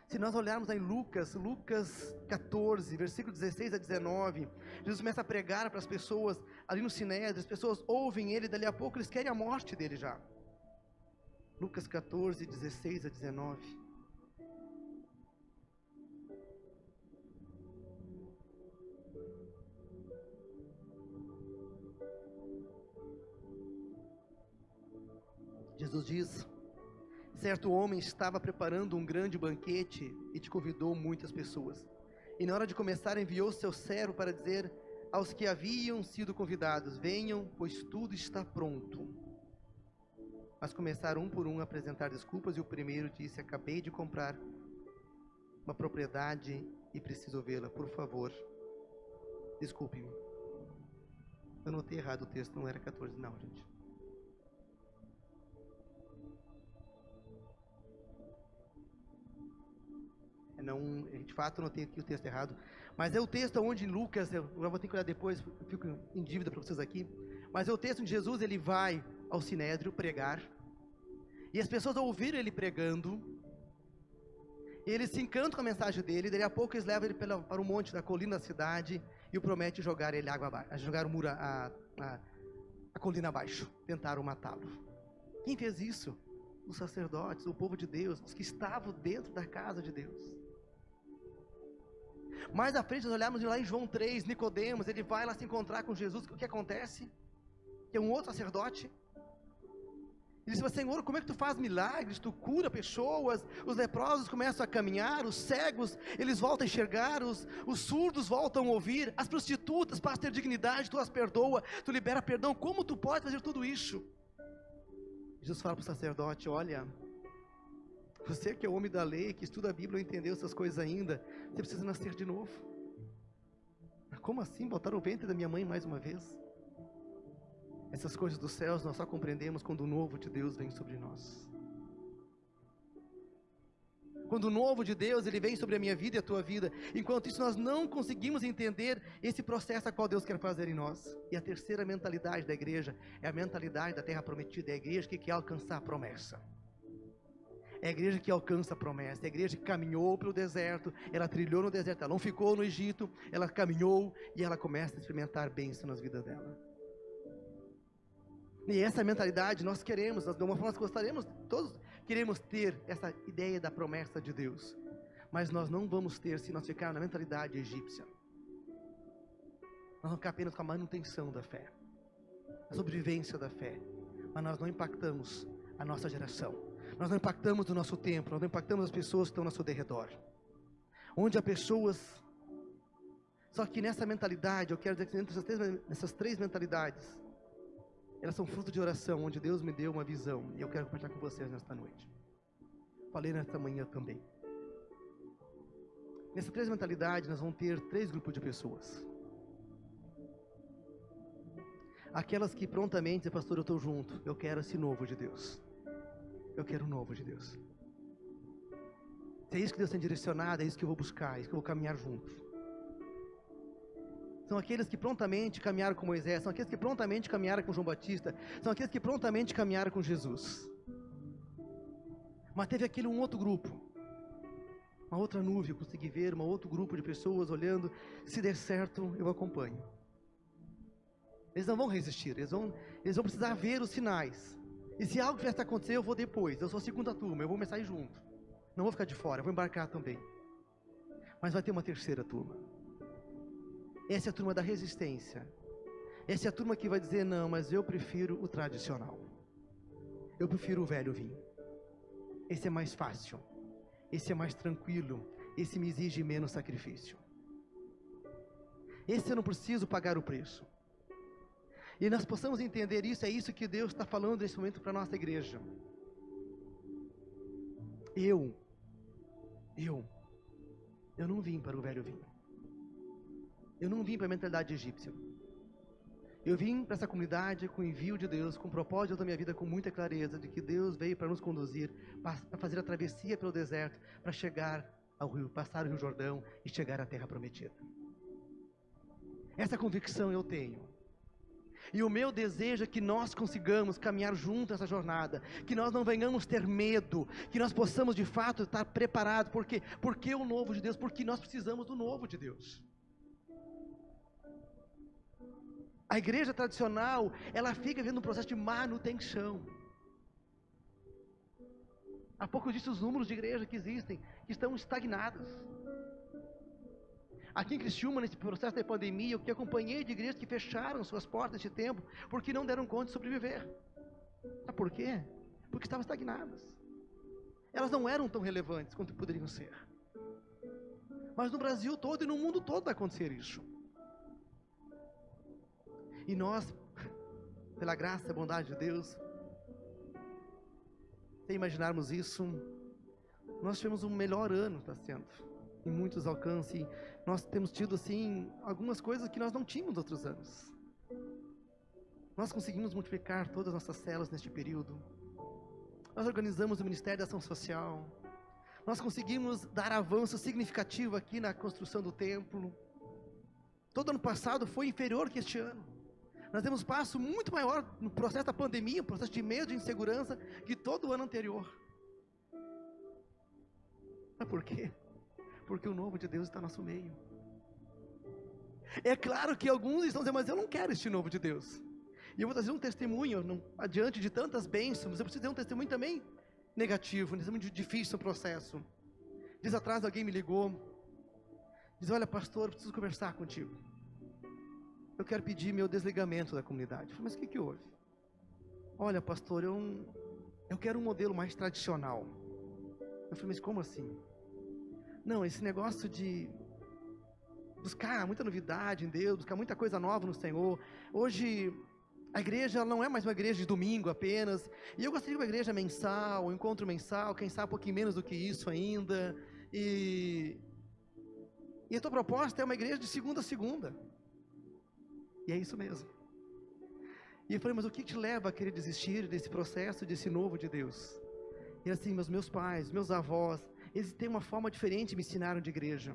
Se nós olharmos em Lucas, Lucas 14, versículo 16 a 19, Jesus começa a pregar para as pessoas ali no Sinédrio, as pessoas ouvem ele, dali a pouco eles querem a morte dele já. Lucas 14, 16 a 19. Jesus diz: Certo homem estava preparando um grande banquete e te convidou muitas pessoas. E na hora de começar, enviou seu servo para dizer aos que haviam sido convidados: Venham, pois tudo está pronto. Mas começaram um por um a apresentar desculpas, e o primeiro disse: Acabei de comprar uma propriedade e preciso vê-la, por favor. Desculpe-me. Eu notei errado o texto, não era 14, não, gente. Não, de fato, eu notei aqui o texto errado. Mas é o texto onde Lucas, eu vou ter que olhar depois, fico em dívida para vocês aqui. Mas é o texto onde Jesus ele vai ao Sinédrio pregar. E as pessoas ouviram ele pregando. E eles se encantam com a mensagem dele. Daí a pouco eles levam ele para o monte da colina da cidade e o promete jogar ele água abaixo, jogar o muro a, a, a colina abaixo. Tentaram matá-lo. Quem fez isso? Os sacerdotes, o povo de Deus, os que estavam dentro da casa de Deus. Mais à frente nós olhamos lá em João 3, Nicodemos, ele vai lá se encontrar com Jesus, o que acontece? Que é um outro sacerdote. Ele diz, Senhor, como é que tu faz milagres? Tu cura pessoas, os leprosos começam a caminhar, os cegos, eles voltam a enxergar, os, os surdos voltam a ouvir, as prostitutas passam a ter dignidade, tu as perdoa, tu libera perdão, como tu pode fazer tudo isso? Jesus fala para o sacerdote, olha, você que é homem da lei, que estuda a Bíblia, não entendeu essas coisas ainda, você precisa nascer de novo. Como assim botar o ventre da minha mãe mais uma vez? Essas coisas dos céus nós só compreendemos quando o novo de Deus vem sobre nós. Quando o novo de Deus ele vem sobre a minha vida e a tua vida. Enquanto isso nós não conseguimos entender esse processo a qual Deus quer fazer em nós. E a terceira mentalidade da igreja é a mentalidade da terra prometida, é a igreja que quer alcançar a promessa. É a igreja que alcança a promessa, é a igreja que caminhou pelo deserto, ela trilhou no deserto, ela não ficou no Egito, ela caminhou e ela começa a experimentar bênção nas vidas dela. E essa mentalidade nós queremos, nós, de uma forma nós gostaríamos, todos queremos ter essa ideia da promessa de Deus. Mas nós não vamos ter se nós ficarmos na mentalidade egípcia. Nós vamos ficar apenas com a manutenção da fé, a sobrevivência da fé. Mas nós não impactamos a nossa geração. Nós não impactamos o nosso tempo, nós não impactamos as pessoas que estão ao nosso derredor. Onde há pessoas. Só que nessa mentalidade, eu quero dizer que nessas três, nessas três mentalidades, elas são fruto de oração, onde Deus me deu uma visão. E eu quero compartilhar com vocês nesta noite. Falei nesta manhã também. Nessas três mentalidades, nós vamos ter três grupos de pessoas. Aquelas que prontamente pastor, eu estou junto, eu quero esse novo de Deus. Eu quero o novo de Deus. Se é isso que Deus tem direcionado, é isso que eu vou buscar, é isso que eu vou caminhar junto. São aqueles que prontamente caminharam com Moisés, são aqueles que prontamente caminharam com João Batista, são aqueles que prontamente caminharam com Jesus. Mas teve aquele um outro grupo, uma outra nuvem, eu consegui ver, um outro grupo de pessoas olhando, se der certo, eu acompanho. Eles não vão resistir, eles vão, eles vão precisar ver os sinais. E se algo a acontecer, eu vou depois. Eu sou a segunda turma, eu vou começar junto. Não vou ficar de fora, eu vou embarcar também. Mas vai ter uma terceira turma. Essa é a turma da resistência. Essa é a turma que vai dizer: não, mas eu prefiro o tradicional. Eu prefiro o velho vinho. Esse é mais fácil. Esse é mais tranquilo. Esse me exige menos sacrifício. Esse eu não preciso pagar o preço. E nós possamos entender isso, é isso que Deus está falando nesse momento para a nossa igreja. Eu, eu, eu não vim para o velho vinho. Eu não vim para a mentalidade egípcia. Eu vim para essa comunidade com o envio de Deus, com o propósito da minha vida com muita clareza de que Deus veio para nos conduzir, para fazer a travessia pelo deserto, para chegar ao rio, passar o Rio Jordão e chegar à terra prometida. Essa convicção eu tenho. E o meu desejo é que nós consigamos caminhar junto nessa jornada, que nós não venhamos ter medo, que nós possamos de fato estar preparados, porque porque o novo de Deus, porque nós precisamos do novo de Deus. A igreja tradicional, ela fica vivendo um processo de manutenção. Há pouco disse os números de igreja que existem, que estão estagnados. Aqui em Criciúma, nesse processo da pandemia, eu que acompanhei de igrejas que fecharam suas portas nesse tempo, porque não deram conta de sobreviver. Sabe por quê? Porque estavam estagnadas. Elas não eram tão relevantes quanto poderiam ser. Mas no Brasil todo e no mundo todo vai acontecer isso. E nós, [laughs] pela graça e bondade de Deus, sem imaginarmos isso, nós tivemos um melhor ano, está sendo. Em muitos alcances. Nós temos tido assim algumas coisas que nós não tínhamos outros anos. Nós conseguimos multiplicar todas as nossas células neste período. Nós organizamos o Ministério da Ação Social. Nós conseguimos dar avanço significativo aqui na construção do templo. Todo ano passado foi inferior que este ano. Nós temos um passo muito maior no processo da pandemia, um processo de medo, de insegurança, que todo o ano anterior. Mas por quê? Porque o novo de Deus está no nosso meio. É claro que alguns estão dizendo, mas eu não quero este novo de Deus. E eu vou trazer um testemunho, não, adiante de tantas bênçãos, eu preciso ter um testemunho também negativo, um testemunho difícil no processo. Diz atrás alguém me ligou, diz, olha pastor, preciso conversar contigo. Eu quero pedir meu desligamento da comunidade. Eu falei, mas o que, que houve? Olha pastor, eu, eu quero um modelo mais tradicional. Eu falei, mas como assim? Não, esse negócio de buscar muita novidade em Deus, buscar muita coisa nova no Senhor. Hoje a igreja não é mais uma igreja de domingo apenas. E eu gostaria de uma igreja mensal, um encontro mensal, quem sabe um pouquinho menos do que isso ainda. E, e a tua proposta é uma igreja de segunda a segunda. E é isso mesmo. E eu falei, mas o que te leva a querer desistir desse processo, desse novo de Deus? E assim, meus, meus pais, meus avós, eles têm uma forma diferente me ensinaram de igreja.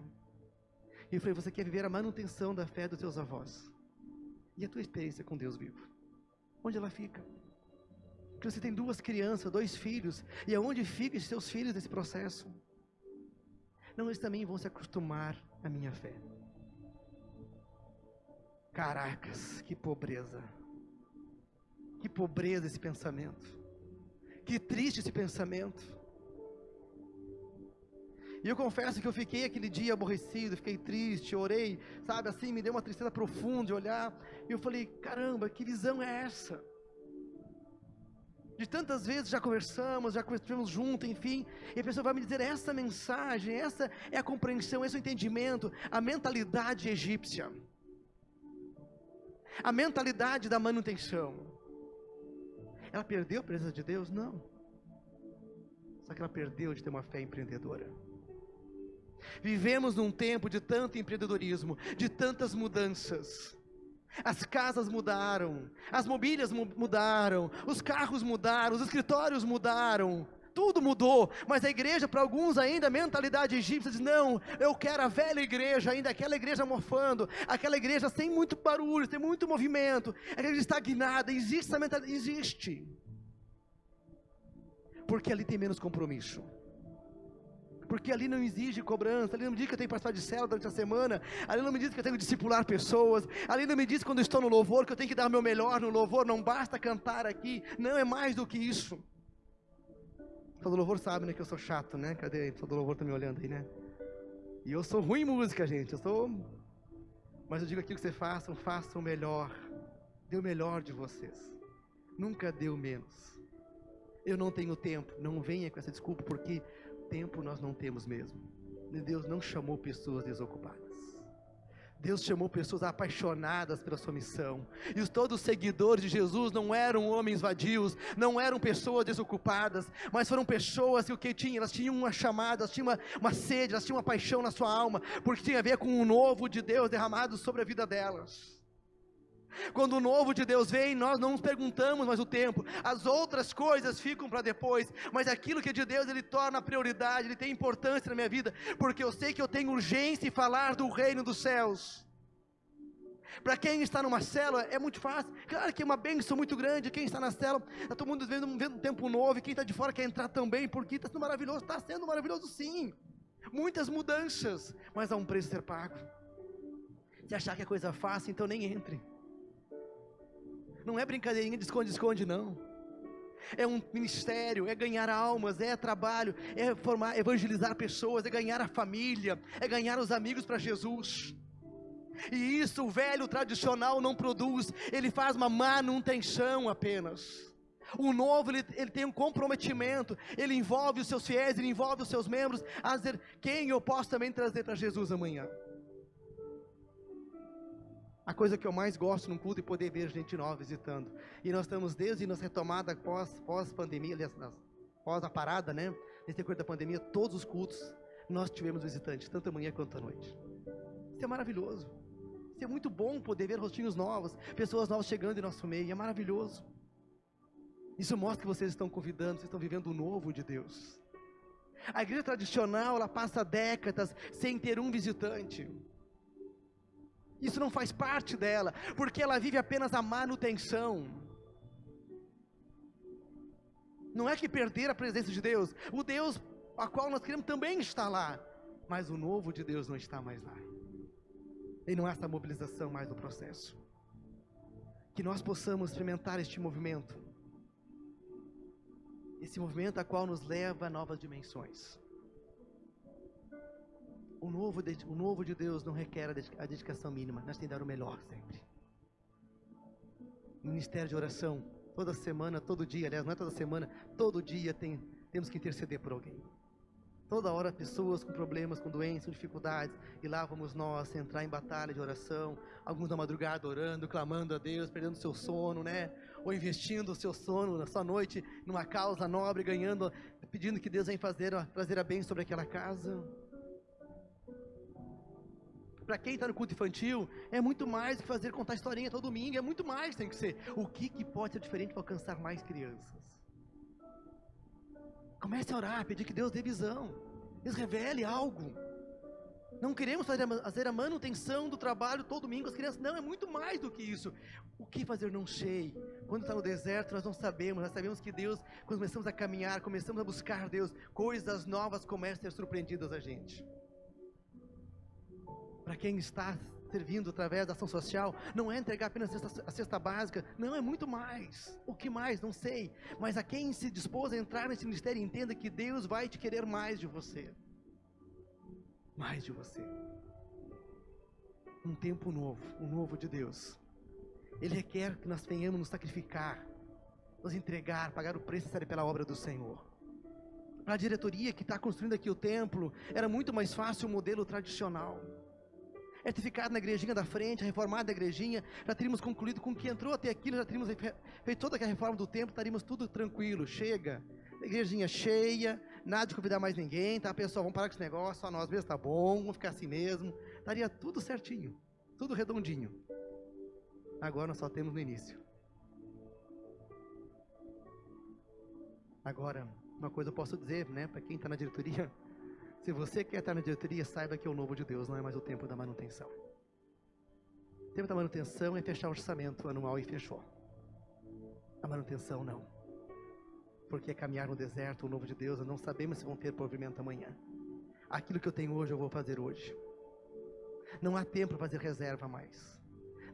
E eu falei, você quer viver a manutenção da fé dos teus avós? E a tua experiência com Deus vivo? Onde ela fica? Porque você tem duas crianças, dois filhos, e aonde ficam os seus filhos nesse processo? Não, eles também vão se acostumar à minha fé. Caracas, que pobreza. Que pobreza esse pensamento. Que triste esse pensamento. E eu confesso que eu fiquei aquele dia aborrecido, fiquei triste, orei, sabe, assim, me deu uma tristeza profunda de olhar. E eu falei: caramba, que visão é essa? De tantas vezes já conversamos, já estivemos juntos, enfim, e a pessoa vai me dizer essa mensagem, essa é a compreensão, esse é o entendimento, a mentalidade egípcia, a mentalidade da manutenção. Ela perdeu a presença de Deus? Não. Só que ela perdeu de ter uma fé empreendedora. Vivemos num tempo de tanto empreendedorismo, de tantas mudanças. As casas mudaram, as mobílias mudaram, os carros mudaram, os escritórios mudaram, tudo mudou, mas a igreja, para alguns ainda, a mentalidade egípcia diz: não, eu quero a velha igreja, ainda aquela igreja morfando, aquela igreja sem muito barulho, sem muito movimento, a igreja estagnada, existe essa mentalidade? Existe, porque ali tem menos compromisso porque ali não exige cobrança, ali não me diz que eu tenho que participar de célula durante a semana, ali não me diz que eu tenho que discipular pessoas, ali não me diz quando estou no louvor que eu tenho que dar o meu melhor no louvor, não basta cantar aqui, não é mais do que isso. Todo louvor sabe, né, que eu sou chato, né? Cadê? Todo louvor tá me olhando aí, né? E eu sou ruim em música, gente. Eu sou. Mas eu digo aquilo que vocês façam, façam o melhor. Dê o melhor de vocês. Nunca o menos. Eu não tenho tempo. Não venha com essa desculpa, porque tempo nós não temos mesmo. Deus não chamou pessoas desocupadas. Deus chamou pessoas apaixonadas pela sua missão. E os todos os seguidores de Jesus não eram homens vadios, não eram pessoas desocupadas, mas foram pessoas que o que tinham, elas tinham uma chamada, elas tinham uma, uma sede, elas tinham uma paixão na sua alma, porque tinha a ver com o novo de Deus derramado sobre a vida delas. Quando o novo de Deus vem, nós não nos perguntamos mais o tempo, as outras coisas ficam para depois, mas aquilo que é de Deus, Ele torna prioridade, Ele tem importância na minha vida, porque eu sei que eu tenho urgência em falar do reino dos céus. Para quem está numa célula é muito fácil, claro que é uma bênção muito grande. Quem está na célula, está todo mundo vendo, vendo um tempo novo, e quem está de fora quer entrar também, porque está sendo maravilhoso, está sendo maravilhoso sim. Muitas mudanças, mas há um preço a ser pago. Se achar que é coisa fácil, então nem entre. Não é brincadeirinha de esconde-esconde, não. É um ministério, é ganhar almas, é trabalho, é formar, evangelizar pessoas, é ganhar a família, é ganhar os amigos para Jesus. E isso o velho tradicional não produz, ele faz uma manutenção apenas. O novo, ele, ele, tem um comprometimento, ele envolve os seus fiéis, ele envolve os seus membros, a dizer, quem eu posso também trazer para Jesus amanhã. A coisa que eu mais gosto num culto é poder ver gente nova visitando. E nós estamos desde nossa retomada pós, pós pandemia, aliás, pós a parada, né? Nesse coisa da pandemia, todos os cultos nós tivemos visitantes, tanto amanhã quanto à noite. Isso é maravilhoso. Isso é muito bom poder ver rostinhos novos, pessoas novas chegando em nosso meio, é maravilhoso. Isso mostra que vocês estão convidando, vocês estão vivendo o novo de Deus. A igreja tradicional, ela passa décadas sem ter um visitante. Isso não faz parte dela, porque ela vive apenas a manutenção. Não é que perder a presença de Deus, o Deus a qual nós queremos também está lá, mas o novo de Deus não está mais lá. E não há essa mobilização mais no processo. Que nós possamos experimentar este movimento, esse movimento a qual nos leva a novas dimensões. Novo, o novo de Deus não requer a dedicação mínima, nós temos que dar o melhor sempre. Ministério de oração, toda semana, todo dia, aliás, não é toda semana, todo dia tem, temos que interceder por alguém. Toda hora pessoas com problemas, com doenças, com dificuldades, e lá vamos nós entrar em batalha de oração, alguns da madrugada orando, clamando a Deus, perdendo seu sono, né? Ou investindo o seu sono na sua noite numa causa nobre, ganhando, pedindo que Deus venha fazer, trazer a bem sobre aquela casa para quem está no culto infantil, é muito mais do que fazer contar historinha todo domingo, é muito mais tem que ser. O que, que pode ser diferente para alcançar mais crianças? Comece a orar, pedir que Deus dê visão, Deus revele algo. Não queremos fazer a, manutenção do trabalho todo domingo as crianças. Não, é muito mais do que isso. O que fazer não sei. Quando está no deserto, nós não sabemos. Nós sabemos que Deus, quando começamos a caminhar, começamos a buscar Deus, coisas novas começam a ser surpreendidas a gente para quem está servindo através da ação social, não é entregar apenas a cesta, a cesta, básica, não, é muito mais. O que mais? Não sei. Mas a quem se dispôs a entrar nesse ministério, entenda que Deus vai te querer mais de você. Mais de você. Um tempo novo, um novo de Deus. Ele requer que nós venhamos nos sacrificar, nos entregar, pagar o preço necessário pela obra do Senhor. Para a diretoria que está construindo aqui o templo, era muito mais fácil o modelo tradicional é ter ficado na igrejinha da frente, reformado a igrejinha, já teríamos concluído com o que entrou até aquilo, já teríamos feito toda aquela reforma do templo, estaríamos tudo tranquilo, chega. A igrejinha cheia, nada de convidar mais ninguém, tá? Pessoal, vamos parar com esse negócio, só nós mesmos tá bom, vamos ficar assim mesmo. Estaria tudo certinho, tudo redondinho. Agora nós só temos no início. Agora, uma coisa eu posso dizer, né, para quem está na diretoria, se você quer estar na diretoria, saiba que é o novo de Deus, não é mais o tempo da manutenção. O tempo da manutenção é fechar o orçamento anual e fechou. A manutenção não. Porque é caminhar no deserto, o novo de Deus, não sabemos se vão ter provimento amanhã. Aquilo que eu tenho hoje, eu vou fazer hoje. Não há tempo para fazer reserva mais.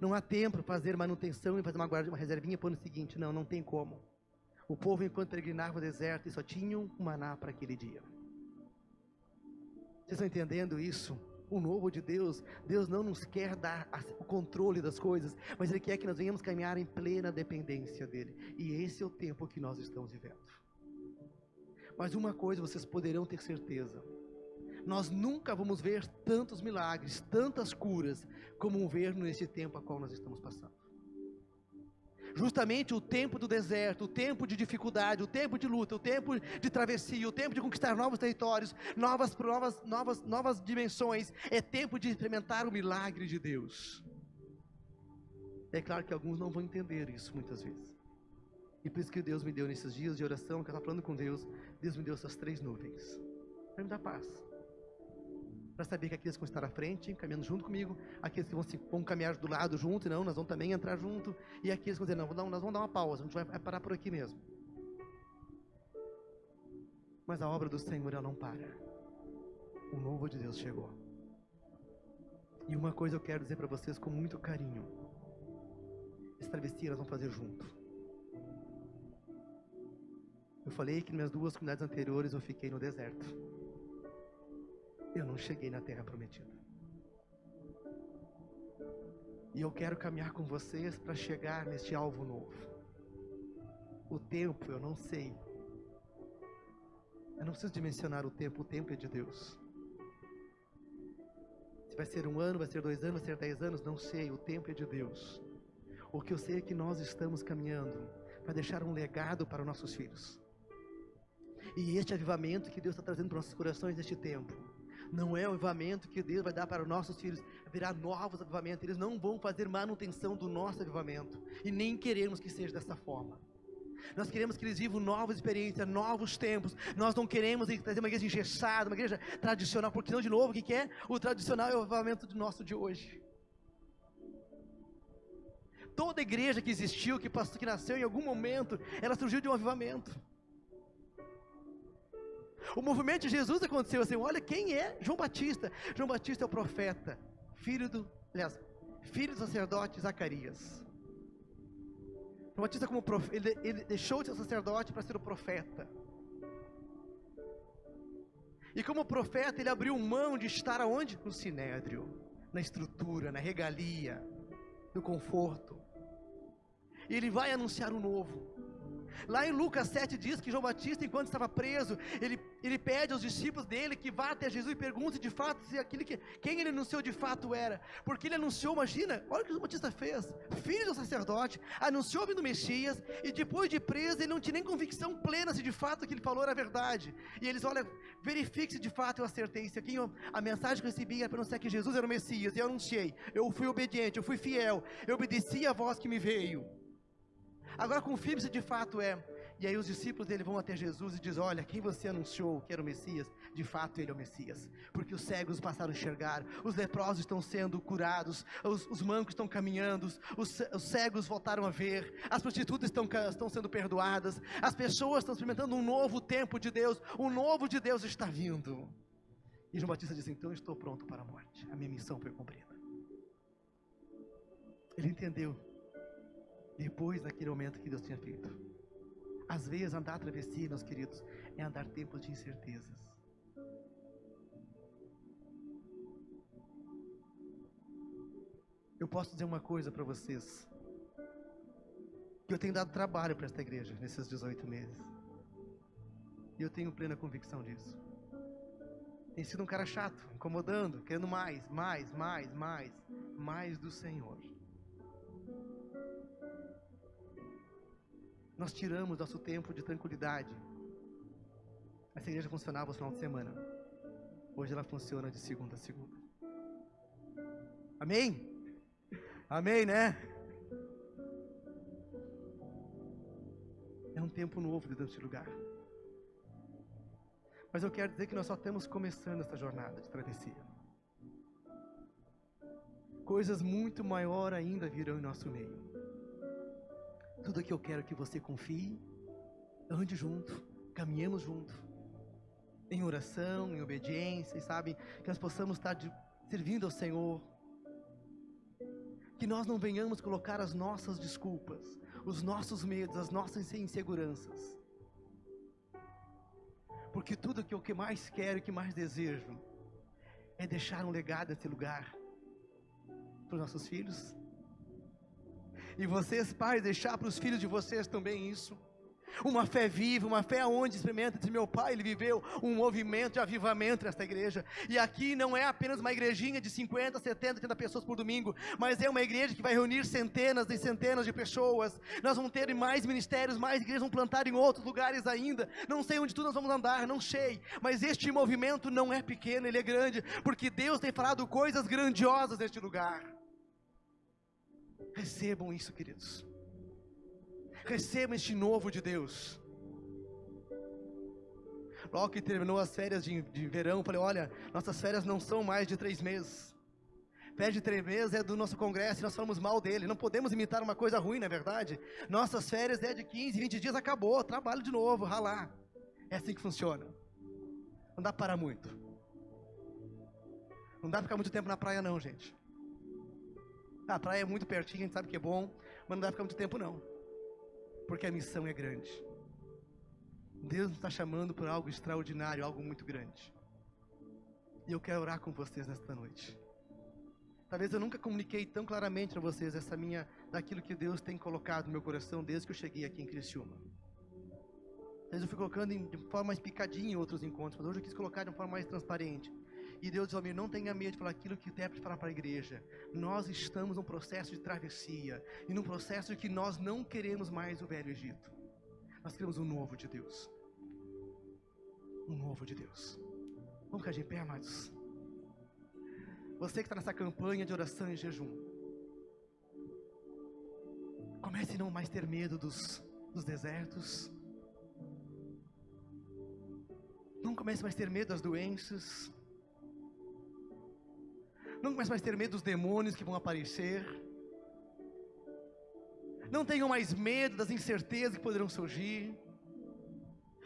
Não há tempo para fazer manutenção e fazer uma guarda, uma reservinha para o ano seguinte. Não, não tem como. O povo, enquanto peregrinava o deserto, só tinha um maná para aquele dia. Vocês estão entendendo isso? O novo de Deus, Deus não nos quer dar o controle das coisas, mas Ele quer que nós venhamos caminhar em plena dependência dEle. E esse é o tempo que nós estamos vivendo. Mas uma coisa vocês poderão ter certeza: nós nunca vamos ver tantos milagres, tantas curas, como ver nesse tempo a qual nós estamos passando justamente o tempo do deserto, o tempo de dificuldade, o tempo de luta, o tempo de travessia, o tempo de conquistar novos territórios, novas, novas, novas, novas dimensões, é tempo de experimentar o milagre de Deus. É claro que alguns não vão entender isso muitas vezes. E por isso que Deus me deu nesses dias de oração, que eu estava falando com Deus, Deus me deu essas três nuvens. Para me dar paz para saber que aqueles que vão estar à frente, caminhando junto comigo, aqueles que vão, se, vão caminhar do lado junto, não, nós vamos também entrar junto, e aqueles que vão dizer, não, nós vamos dar uma pausa, a gente vai parar por aqui mesmo. Mas a obra do Senhor, ela não para. O novo de Deus chegou. E uma coisa eu quero dizer para vocês com muito carinho. Essa travessia nós vamos fazer junto. Eu falei que nas minhas duas comunidades anteriores eu fiquei no deserto eu não cheguei na terra prometida. E eu quero caminhar com vocês para chegar neste alvo novo. O tempo eu não sei. Eu não preciso dimensionar o tempo, o tempo é de Deus. Se vai ser um ano, vai ser dois anos, vai ser dez anos, não sei, o tempo é de Deus. O que eu sei é que nós estamos caminhando para deixar um legado para os nossos filhos. E este avivamento que Deus está trazendo para os nossos corações neste tempo Não é o avivamento que Deus vai dar para os nossos filhos, virá novos avivamentos. Eles não vão fazer manutenção do nosso avivamento. E nem queremos que seja dessa forma. Nós queremos que eles vivam novas experiências, novos tempos. Nós não queremos trazer uma igreja engessada, uma igreja tradicional, porque não, de novo, o que é? O tradicional é o avivamento do nosso de hoje. Toda igreja que existiu, que, passou, que nasceu em algum momento, ela surgiu de um avivamento. O movimento de Jesus aconteceu assim: olha quem é João Batista. João Batista é o profeta, filho do, aliás, filho do sacerdote Zacarias. João Batista, como prof, ele, ele deixou de ser sacerdote para ser o profeta. E como profeta, ele abriu mão de estar aonde? No sinédrio, na estrutura, na regalia, no conforto. E ele vai anunciar o novo. Lá em Lucas 7 diz que João Batista, enquanto estava preso, ele, ele pede aos discípulos dele que vá até Jesus e pergunte de fato se aquele que, quem ele anunciou de fato era. Porque ele anunciou, imagina, olha o que João Batista fez. Filho do sacerdote, anunciou vindo Messias, e depois de preso, ele não tinha nem convicção plena se de fato o que ele falou era verdade. E eles, olha, verifique se de fato eu acertei. Se aqui eu, a mensagem que eu recebi era para anunciar que Jesus era o Messias, e eu anunciei. Eu fui obediente, eu fui fiel, eu obedeci a voz que me veio. Agora confirme se de fato é. E aí os discípulos dele vão até Jesus e dizem: Olha, quem você anunciou que era o Messias, de fato ele é o Messias. Porque os cegos passaram a enxergar, os leprosos estão sendo curados, os, os mancos estão caminhando, os, os, cegos voltaram a ver, as prostitutas estão, estão sendo perdoadas, as pessoas estão experimentando um novo tempo de Deus, o novo de Deus está vindo. E João Batista diz: Então estou pronto para a morte, a minha missão foi cumprida. Ele entendeu depois daquele momento que Deus tinha feito. Às vezes, andar a travessia, meus queridos, é andar tempos de incertezas. Eu posso dizer uma coisa para vocês. Que eu tenho dado trabalho para esta igreja nesses 18 meses. E eu tenho plena convicção disso. Tem sido um cara chato, incomodando, querendo mais, mais, mais, mais, mais do Senhor. Nós tiramos nosso tempo de tranquilidade. Essa igreja funcionava no final de semana. Hoje ela funciona de segunda a segunda. Amém? Amém, né? É um tempo novo dentro deste lugar. Mas eu quero dizer que nós só estamos começando essa jornada de travessia. Coisas muito maior ainda virão em nosso meio. Tudo que eu quero que você confie, ande junto, caminhemos junto, em oração, em obediência, e sabe, que nós possamos estar de, servindo ao Senhor, que nós não venhamos colocar as nossas desculpas, os nossos medos, as nossas inseguranças, porque tudo que eu que mais quero e que mais desejo é deixar um legado nesse lugar para os nossos filhos, e vocês, pais, deixar para os filhos de vocês também isso. Uma fé viva, uma fé onde experimenta de meu pai, ele viveu um movimento de avivamento nesta igreja. E aqui não é apenas uma igrejinha de 50, 70, 80 pessoas por domingo, mas é uma igreja que vai reunir centenas e centenas de pessoas. Nós vamos ter mais ministérios, mais igrejas vão plantar em outros lugares ainda. Não sei onde tudo nós vamos andar, não sei. Mas este movimento não é pequeno, ele é grande, porque Deus tem falado coisas grandiosas neste lugar. Recebam isso, queridos. Recebam este novo de Deus. Logo que terminou as férias de, de verão, falei: olha, nossas férias não são mais de três meses. Férias de três meses é do nosso congresso e nós falamos mal dele. Não podemos imitar uma coisa ruim, não é verdade? Nossas férias é de 15, 20 dias, acabou, trabalho de novo, ralar. É assim que funciona. Não dá para parar muito. Não dá para ficar muito tempo na praia, não, gente. A praia é muito pertinho, a gente sabe que é bom, mas não dá ficar muito tempo não. Porque a missão é grande. Deus nos está chamando por algo extraordinário, algo muito grande. E eu quero orar com vocês nesta noite. Talvez eu nunca comuniquei tão claramente para vocês essa minha, daquilo que Deus tem colocado no meu coração desde que eu cheguei aqui em Criciúma. Talvez eu fui colocando de forma mais picadinha em outros encontros, mas hoje eu quis colocar de uma forma mais transparente. E Deus diz, não tenha medo falar aquilo que o intérprete falar para a igreja. Nós estamos num processo de travessia. E num processo de que nós não queremos mais o velho Egito. Nós queremos um novo de Deus. Um novo de Deus. Vamos ficar de pé, amados. Você que está nessa campanha de oração e jejum. Comece a não mais ter medo dos, dos desertos. Não comece mais a ter medo das doenças. Não comece mais a ter medo dos demônios que vão aparecer. Não tenham mais medo das incertezas que poderão surgir.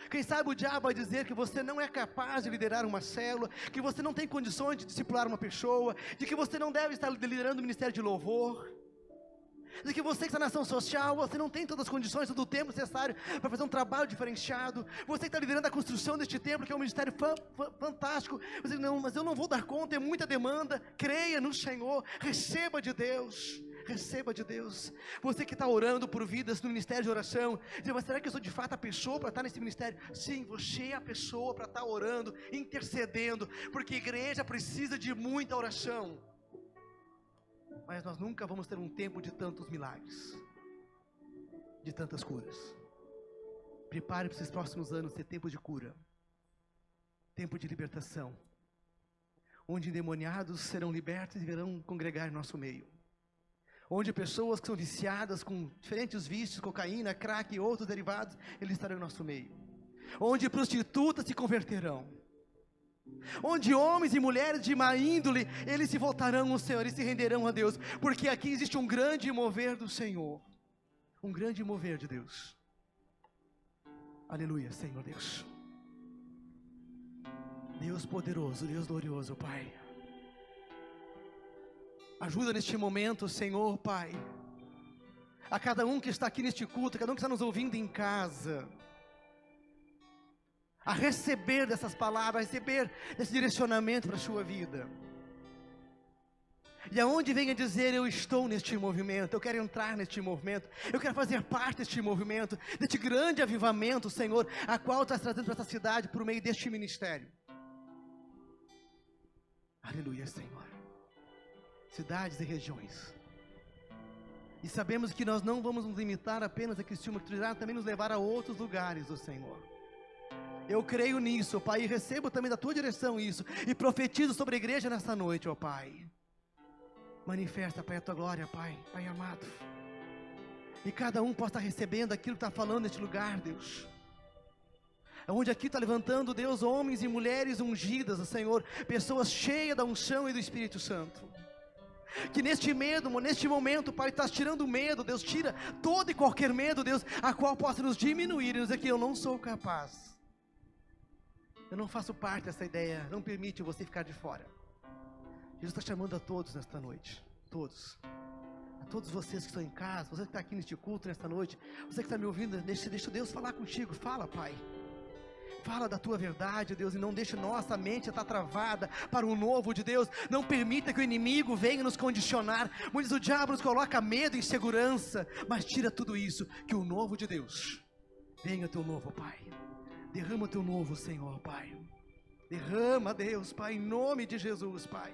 Quem sabe o diabo vai dizer que você não é capaz de liderar uma célula, que você não tem condições de discipular uma pessoa, de que você não deve estar liderando o ministério de louvor de que você que está na ação social, você não tem todas as condições, todo o tempo necessário para fazer um trabalho diferenciado. Você que está liderando a construção deste templo, que é um ministério fantástico. Você não, mas eu não vou dar conta, é muita demanda. Creia no Senhor, receba de Deus. Receba de Deus. Você que está orando por vidas no ministério de oração, diz, mas será que eu sou de fato a pessoa para estar nesse ministério? Sim, você é a pessoa para estar orando, intercedendo, porque a igreja precisa de muita oração mas nós nunca vamos ter um tempo de tantos milagres, de tantas curas. Prepare para esses próximos anos ser tempo de cura, tempo de libertação, onde endemoniados serão libertos e virão congregar em nosso meio. Onde pessoas que são viciadas com diferentes vícios, cocaína, crack e outros derivados, eles estarão em nosso meio. Onde prostitutas se converterão onde homens e mulheres de má índole, eles se voltarão ao Senhor, eles se renderão a Deus, porque aqui existe um grande mover do Senhor, um grande mover de Deus. Aleluia, Senhor Deus. Deus poderoso, Deus glorioso, Pai. Ajuda neste momento, Senhor, Pai. A cada um que está aqui neste culto, a cada um que está nos ouvindo em casa a receber dessas palavras, a receber esse direcionamento para a sua vida. E aonde venha dizer, eu estou neste movimento, eu quero entrar neste movimento, eu quero fazer parte deste movimento, deste grande avivamento, Senhor, a qual estás trazendo para essa cidade por meio deste ministério. Aleluia, Senhor. Cidades e regiões. E sabemos que nós não vamos nos limitar apenas a Cristiúma, que tu irá também nos levar a outros lugares, ó Senhor. Eu creio nisso, Pai, e recebo também da tua direção isso, e profetizo sobre a igreja nesta noite, ó Pai. Manifesta, Pai, a tua glória, Pai, Pai amado. E cada um possa estar recebendo aquilo que está falando neste lugar, Deus. Onde aqui está levantando, Deus, homens e mulheres ungidas, Senhor, pessoas cheias da unção e do Espírito Santo. Que neste medo, neste momento, Pai, estás tirando o medo, Deus, tira todo e qualquer medo, Deus, a qual possa nos diminuir e dizer que eu não sou capaz. Eu não faço parte dessa ideia, não permite você ficar de fora. Jesus está chamando a todos nesta noite, todos. A todos vocês que estão em casa, você que está aqui neste culto nesta noite, você que está me ouvindo, deixa, deixa Deus falar contigo. Fala, Pai. Fala da tua verdade, Deus, e não deixe nossa mente estar travada para o novo de Deus. Não permita que o inimigo venha nos condicionar. Muitos o diabo nos coloca medo e insegurança, mas tira tudo isso, que o novo de Deus venha teu novo, Pai. Derrama teu novo, Senhor, Pai. Derrama, Deus, Pai, em nome de Jesus, Pai.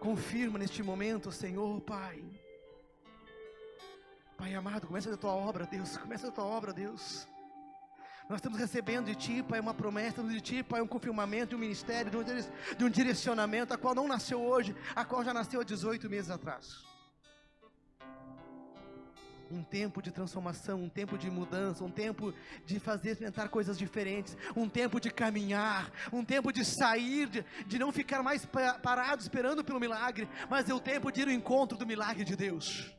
Confirma neste momento, Senhor, Pai. Pai amado, começa a tua obra, Deus. Começa a tua obra, Deus. Nós estamos recebendo de Ti, Pai, uma promessa de Ti, Pai, um confirmamento de um ministério, de um direcionamento, a qual não nasceu hoje, a qual já nasceu há 18 meses atrás um tempo de transformação, um tempo de mudança, um tempo de fazer experimentar coisas diferentes, um tempo de caminhar, um tempo de sair, de, de não ficar mais parado esperando pelo milagre, mas é o tempo de ir ao encontro do milagre de Deus.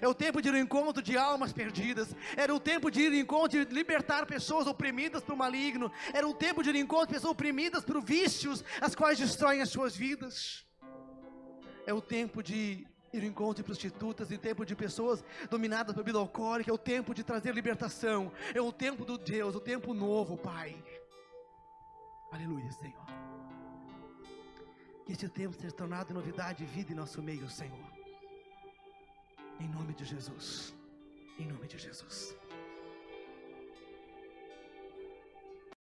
É o tempo de ir ao encontro de almas perdidas. Era o tempo de ir ao encontro de libertar pessoas oprimidas pelo maligno. Era o tempo de ir ao encontro de pessoas oprimidas por vícios, as quais destroem as suas vidas. É o tempo de ir ao encontro de prostitutas, em tempo de pessoas dominadas por bebida alcoólica, é o tempo de trazer libertação, é o tempo do Deus, o tempo novo, Pai. Aleluia, Senhor. Que este tempo seja tornado novidade e vida em nosso meio, Senhor. Em nome de Jesus. Em nome de Jesus.